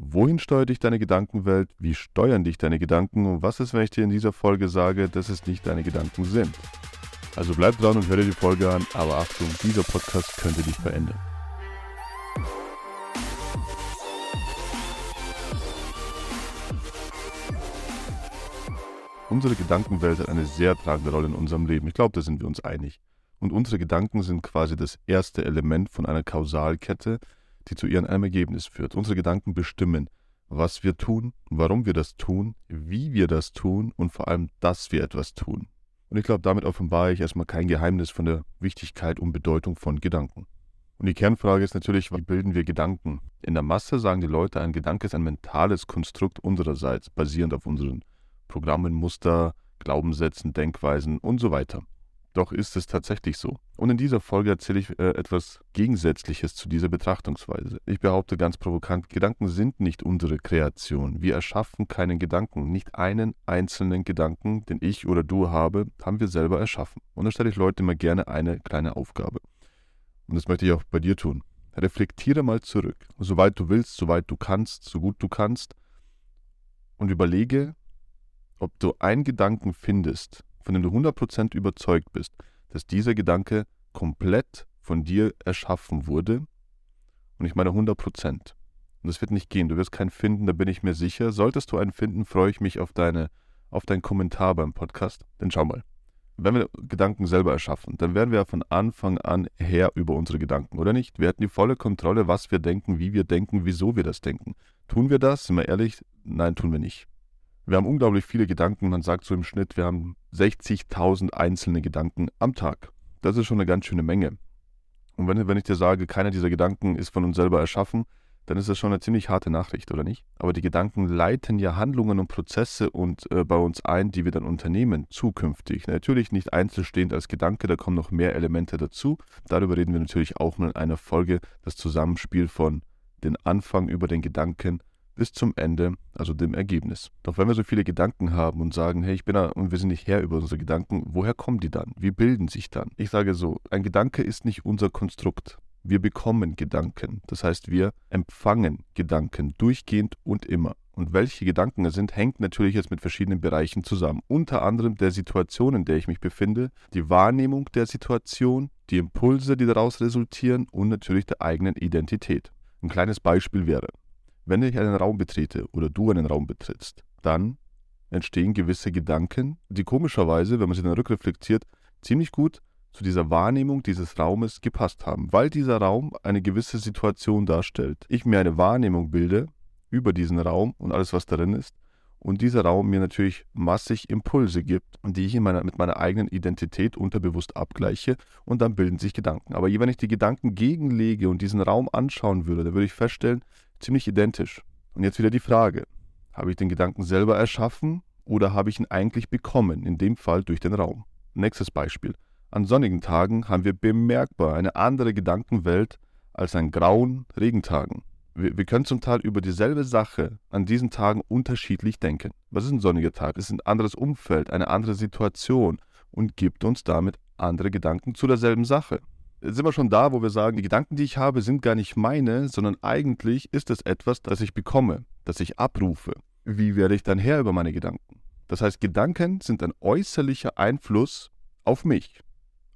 Wohin steuert dich deine Gedankenwelt? Wie steuern dich deine Gedanken? Und was ist, wenn ich dir in dieser Folge sage, dass es nicht deine Gedanken sind? Also bleib dran und hör dir die Folge an, aber Achtung, dieser Podcast könnte dich verändern. Unsere Gedankenwelt hat eine sehr tragende Rolle in unserem Leben. Ich glaube, da sind wir uns einig. Und unsere Gedanken sind quasi das erste Element von einer Kausalkette, die zu ihrem Ergebnis führt. Unsere Gedanken bestimmen, was wir tun, warum wir das tun, wie wir das tun und vor allem, dass wir etwas tun. Und ich glaube, damit offenbare ich erstmal kein Geheimnis von der Wichtigkeit und Bedeutung von Gedanken. Und die Kernfrage ist natürlich, wie bilden wir Gedanken? In der Masse sagen die Leute, ein Gedanke ist ein mentales Konstrukt unsererseits, basierend auf unseren Programmen, Muster, Glaubenssätzen, Denkweisen und so weiter. Doch ist es tatsächlich so. Und in dieser Folge erzähle ich äh, etwas Gegensätzliches zu dieser Betrachtungsweise. Ich behaupte ganz provokant, Gedanken sind nicht unsere Kreation. Wir erschaffen keinen Gedanken. Nicht einen einzelnen Gedanken, den ich oder du habe, haben wir selber erschaffen. Und da stelle ich Leute immer gerne eine kleine Aufgabe. Und das möchte ich auch bei dir tun. Reflektiere mal zurück, soweit du willst, soweit du kannst, so gut du kannst, und überlege, ob du einen Gedanken findest, von dem du 100% überzeugt bist, dass dieser Gedanke komplett von dir erschaffen wurde. Und ich meine 100%. Und das wird nicht gehen. Du wirst keinen finden, da bin ich mir sicher. Solltest du einen finden, freue ich mich auf, deine, auf deinen Kommentar beim Podcast. Denn schau mal, wenn wir Gedanken selber erschaffen, dann werden wir von Anfang an Herr über unsere Gedanken, oder nicht? Wir hatten die volle Kontrolle, was wir denken, wie wir denken, wieso wir das denken. Tun wir das? Sind wir ehrlich? Nein, tun wir nicht. Wir haben unglaublich viele Gedanken. Man sagt so im Schnitt, wir haben 60.000 einzelne Gedanken am Tag. Das ist schon eine ganz schöne Menge. Und wenn, wenn ich dir sage, keiner dieser Gedanken ist von uns selber erschaffen, dann ist das schon eine ziemlich harte Nachricht, oder nicht? Aber die Gedanken leiten ja Handlungen und Prozesse und äh, bei uns ein, die wir dann unternehmen, zukünftig. Natürlich nicht einzelstehend als Gedanke, da kommen noch mehr Elemente dazu. Darüber reden wir natürlich auch in einer Folge, das Zusammenspiel von den Anfang über den Gedanken bis zum Ende, also dem Ergebnis. Doch wenn wir so viele Gedanken haben und sagen, hey, ich bin da und wir sind nicht Herr über unsere Gedanken, woher kommen die dann? Wie bilden sich dann? Ich sage so, ein Gedanke ist nicht unser Konstrukt. Wir bekommen Gedanken. Das heißt, wir empfangen Gedanken durchgehend und immer. Und welche Gedanken es sind, hängt natürlich jetzt mit verschiedenen Bereichen zusammen. Unter anderem der Situation, in der ich mich befinde, die Wahrnehmung der Situation, die Impulse, die daraus resultieren und natürlich der eigenen Identität. Ein kleines Beispiel wäre, wenn ich einen Raum betrete oder du einen Raum betrittst, dann entstehen gewisse Gedanken, die komischerweise, wenn man sie dann rückreflektiert, ziemlich gut zu dieser Wahrnehmung dieses Raumes gepasst haben, weil dieser Raum eine gewisse Situation darstellt. Ich mir eine Wahrnehmung bilde über diesen Raum und alles, was darin ist, und dieser Raum mir natürlich massig Impulse gibt, die ich meiner, mit meiner eigenen Identität unterbewusst abgleiche und dann bilden sich Gedanken. Aber wenn ich die Gedanken gegenlege und diesen Raum anschauen würde, dann würde ich feststellen, ziemlich identisch. Und jetzt wieder die Frage, habe ich den Gedanken selber erschaffen oder habe ich ihn eigentlich bekommen, in dem Fall durch den Raum? Nächstes Beispiel. An sonnigen Tagen haben wir bemerkbar eine andere Gedankenwelt als an grauen Regentagen. Wir, wir, können zum Teil über dieselbe Sache an diesen Tagen unterschiedlich denken. Was ist ein sonniger Tag? Es ist ein anderes Umfeld, eine andere Situation und gibt uns damit andere Gedanken zu derselben Sache sind wir schon da, wo wir sagen, die Gedanken, die ich habe, sind gar nicht meine, sondern eigentlich ist es etwas, das ich bekomme, das ich abrufe. Wie werde ich dann Herr über meine Gedanken? Das heißt, Gedanken sind ein äußerlicher Einfluss auf mich.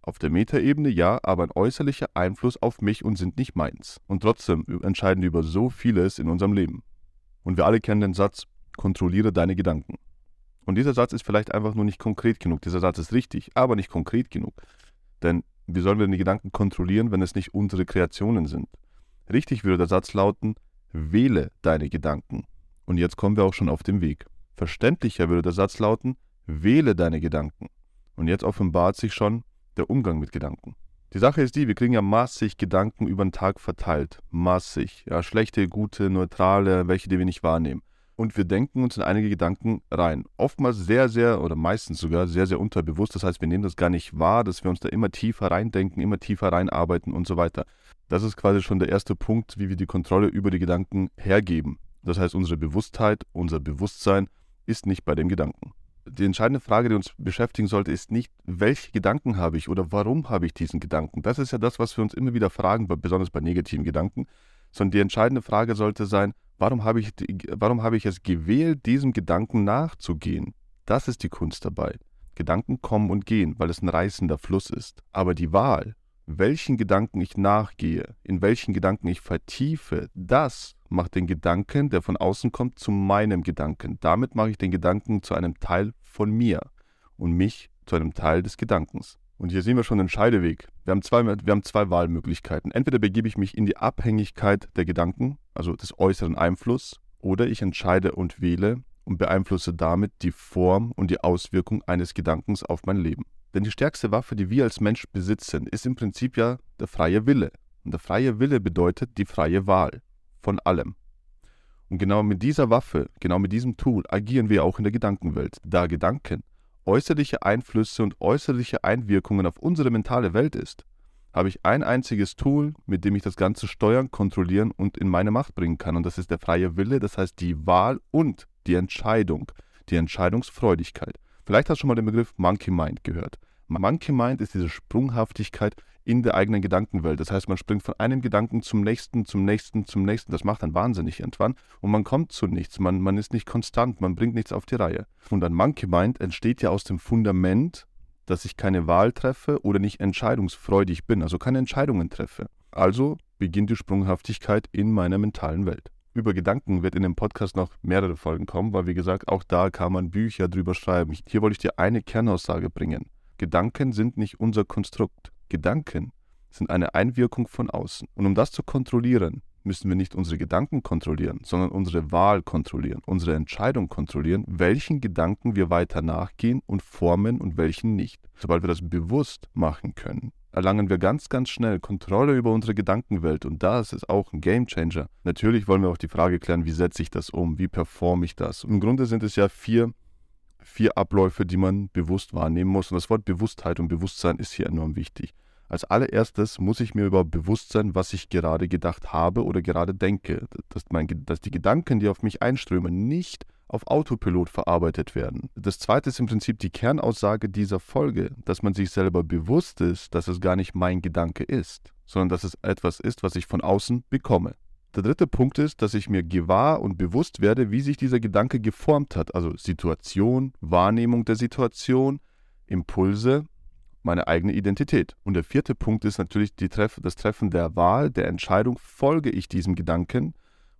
Auf der Metaebene ja, aber ein äußerlicher Einfluss auf mich und sind nicht meins. Und trotzdem entscheiden wir über so vieles in unserem Leben. Und wir alle kennen den Satz, kontrolliere deine Gedanken. Und dieser Satz ist vielleicht einfach nur nicht konkret genug. Dieser Satz ist richtig, aber nicht konkret genug. Denn wie sollen wir denn die Gedanken kontrollieren, wenn es nicht unsere Kreationen sind? Richtig würde der Satz lauten, wähle deine Gedanken. Und jetzt kommen wir auch schon auf den Weg. Verständlicher würde der Satz lauten, wähle deine Gedanken. Und jetzt offenbart sich schon der Umgang mit Gedanken. Die Sache ist die, wir kriegen ja massig Gedanken über den Tag verteilt. Massig. Ja, schlechte, gute, neutrale, welche, die wir nicht wahrnehmen und wir denken uns in einige Gedanken rein. Oftmals sehr, sehr oder meistens sogar sehr, sehr unterbewusst. Das heißt, wir nehmen das gar nicht wahr, dass wir uns da immer tiefer reindenken, immer tiefer reinarbeiten und so weiter. Das ist quasi schon der erste Punkt, wie wir die Kontrolle über die Gedanken hergeben. Das heißt, unsere Bewusstheit, unser Bewusstsein ist nicht bei dem Gedanken. Die entscheidende Frage, die uns beschäftigen sollte, ist nicht, welche Gedanken habe ich oder warum habe ich diesen Gedanken. Das ist ja das, was wir uns immer wieder fragen, besonders bei negativen Gedanken, sondern die entscheidende Frage sollte sein, Warum habe ich, warum habe ich es gewählt, diesem Gedanken nachzugehen? Das ist die Kunst dabei. Gedanken kommen und gehen, weil es ein reißender Fluss ist. Aber die Wahl, welchen Gedanken ich nachgehe, in welchen Gedanken ich vertiefe, das macht den Gedanken, der von außen kommt, zu meinem Gedanken. Damit mache ich den Gedanken zu einem Teil von mir und mich zu einem Teil des Gedankens. Und hier sehen wir schon den Scheideweg. Wir haben, zwei, wir haben zwei Wahlmöglichkeiten. Entweder begebe ich mich in die Abhängigkeit der Gedanken, also des äußeren Einflusses, oder ich entscheide und wähle und beeinflusse damit die Form und die Auswirkung eines Gedankens auf mein Leben. Denn die stärkste Waffe, die wir als Mensch besitzen, ist im Prinzip ja der freie Wille. Und der freie Wille bedeutet die freie Wahl von allem. Und genau mit dieser Waffe, genau mit diesem Tool agieren wir auch in der Gedankenwelt, da Gedanken äußerliche Einflüsse und äußerliche Einwirkungen auf unsere mentale Welt ist, habe ich ein einziges Tool, mit dem ich das Ganze steuern, kontrollieren und in meine Macht bringen kann. Und das ist der freie Wille, das heißt die Wahl und die Entscheidung, die Entscheidungsfreudigkeit. Vielleicht hast du schon mal den Begriff Monkey Mind gehört. Monkey Mind ist diese Sprunghaftigkeit in der eigenen Gedankenwelt. Das heißt, man springt von einem Gedanken zum nächsten, zum nächsten, zum nächsten. Das macht dann wahnsinnig irgendwann und man kommt zu nichts. Man, man ist nicht konstant, man bringt nichts auf die Reihe. Und ein Monkey Mind entsteht ja aus dem Fundament, dass ich keine Wahl treffe oder nicht entscheidungsfreudig bin, also keine Entscheidungen treffe. Also beginnt die Sprunghaftigkeit in meiner mentalen Welt über Gedanken wird in dem Podcast noch mehrere Folgen kommen, weil wie gesagt, auch da kann man Bücher drüber schreiben. Hier wollte ich dir eine Kernaussage bringen. Gedanken sind nicht unser Konstrukt. Gedanken sind eine Einwirkung von außen. Und um das zu kontrollieren, müssen wir nicht unsere Gedanken kontrollieren, sondern unsere Wahl kontrollieren, unsere Entscheidung kontrollieren, welchen Gedanken wir weiter nachgehen und formen und welchen nicht. Sobald wir das bewusst machen können, erlangen wir ganz, ganz schnell Kontrolle über unsere Gedankenwelt und das ist auch ein Gamechanger. Natürlich wollen wir auch die Frage klären, wie setze ich das um, wie performe ich das. Im Grunde sind es ja vier, vier Abläufe, die man bewusst wahrnehmen muss und das Wort Bewusstheit und Bewusstsein ist hier enorm wichtig. Als allererstes muss ich mir überhaupt bewusst sein, was ich gerade gedacht habe oder gerade denke. Dass, mein, dass die Gedanken, die auf mich einströmen, nicht auf Autopilot verarbeitet werden. Das zweite ist im Prinzip die Kernaussage dieser Folge, dass man sich selber bewusst ist, dass es gar nicht mein Gedanke ist, sondern dass es etwas ist, was ich von außen bekomme. Der dritte Punkt ist, dass ich mir gewahr und bewusst werde, wie sich dieser Gedanke geformt hat, also Situation, Wahrnehmung der Situation, Impulse, meine eigene Identität. Und der vierte Punkt ist natürlich Treff das Treffen der Wahl, der Entscheidung, folge ich diesem Gedanken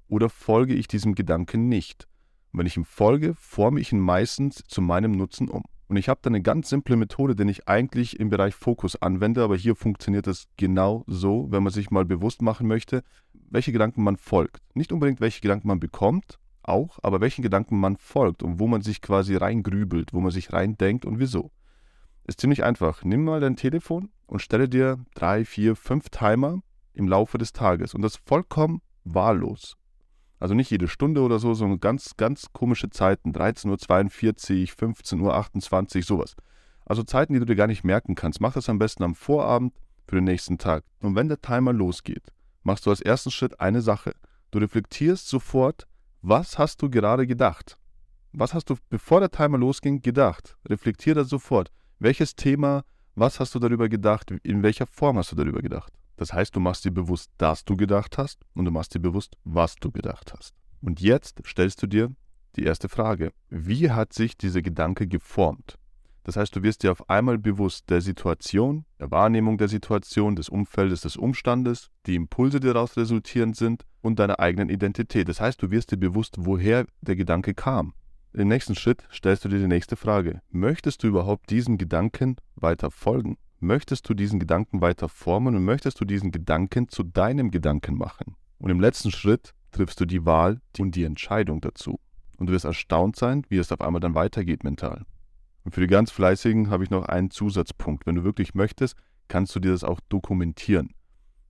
oder folge ich diesem Gedanken nicht. Und wenn ich ihm folge, forme ich ihn meistens zu meinem Nutzen um. Und ich habe da eine ganz simple Methode, die ich eigentlich im Bereich Fokus anwende, aber hier funktioniert es genau so, wenn man sich mal bewusst machen möchte, welche Gedanken man folgt. Nicht unbedingt, welche Gedanken man bekommt, auch, aber welchen Gedanken man folgt und wo man sich quasi reingrübelt, wo man sich reindenkt und wieso. Ist ziemlich einfach. Nimm mal dein Telefon und stelle dir drei, vier, fünf Timer im Laufe des Tages und das vollkommen wahllos. Also nicht jede Stunde oder so, sondern ganz, ganz komische Zeiten. 13.42 Uhr, 15.28 Uhr, sowas. Also Zeiten, die du dir gar nicht merken kannst. Mach das am besten am Vorabend für den nächsten Tag. Und wenn der Timer losgeht, machst du als ersten Schritt eine Sache. Du reflektierst sofort, was hast du gerade gedacht? Was hast du, bevor der Timer losging, gedacht? Reflektier das sofort. Welches Thema, was hast du darüber gedacht? In welcher Form hast du darüber gedacht? Das heißt, du machst dir bewusst, dass du gedacht hast und du machst dir bewusst, was du gedacht hast. Und jetzt stellst du dir die erste Frage. Wie hat sich dieser Gedanke geformt? Das heißt, du wirst dir auf einmal bewusst der Situation, der Wahrnehmung der Situation, des Umfeldes, des Umstandes, die Impulse, die daraus resultierend sind und deiner eigenen Identität. Das heißt, du wirst dir bewusst, woher der Gedanke kam. Im nächsten Schritt stellst du dir die nächste Frage. Möchtest du überhaupt diesem Gedanken weiter folgen? möchtest du diesen Gedanken weiter formen und möchtest du diesen Gedanken zu deinem Gedanken machen. Und im letzten Schritt triffst du die Wahl und die Entscheidung dazu. Und du wirst erstaunt sein, wie es auf einmal dann weitergeht mental. Und für die ganz Fleißigen habe ich noch einen Zusatzpunkt. Wenn du wirklich möchtest, kannst du dir das auch dokumentieren.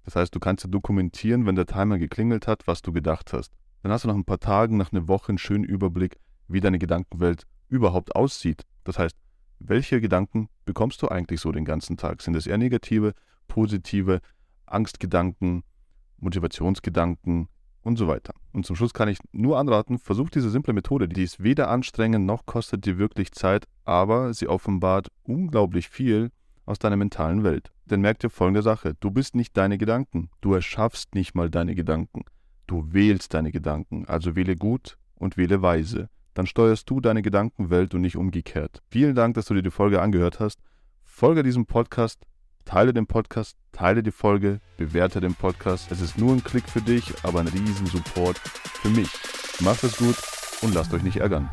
Das heißt, du kannst dir dokumentieren, wenn der Timer geklingelt hat, was du gedacht hast. Dann hast du nach ein paar Tagen, nach einer Woche einen schönen Überblick, wie deine Gedankenwelt überhaupt aussieht. Das heißt, welche Gedanken bekommst du eigentlich so den ganzen Tag? Sind es eher negative, positive, Angstgedanken, Motivationsgedanken und so weiter? Und zum Schluss kann ich nur anraten, versuch diese simple Methode, die ist weder anstrengend noch kostet dir wirklich Zeit, aber sie offenbart unglaublich viel aus deiner mentalen Welt. Denn merk dir folgende Sache, du bist nicht deine Gedanken, du erschaffst nicht mal deine Gedanken. Du wählst deine Gedanken, also wähle gut und wähle weise. Dann steuerst du deine Gedankenwelt und nicht umgekehrt. Vielen Dank, dass du dir die Folge angehört hast. Folge diesem Podcast, teile den Podcast, teile die Folge, bewerte den Podcast. Es ist nur ein Klick für dich, aber ein riesen Support für mich. Macht es gut und lasst euch nicht ärgern.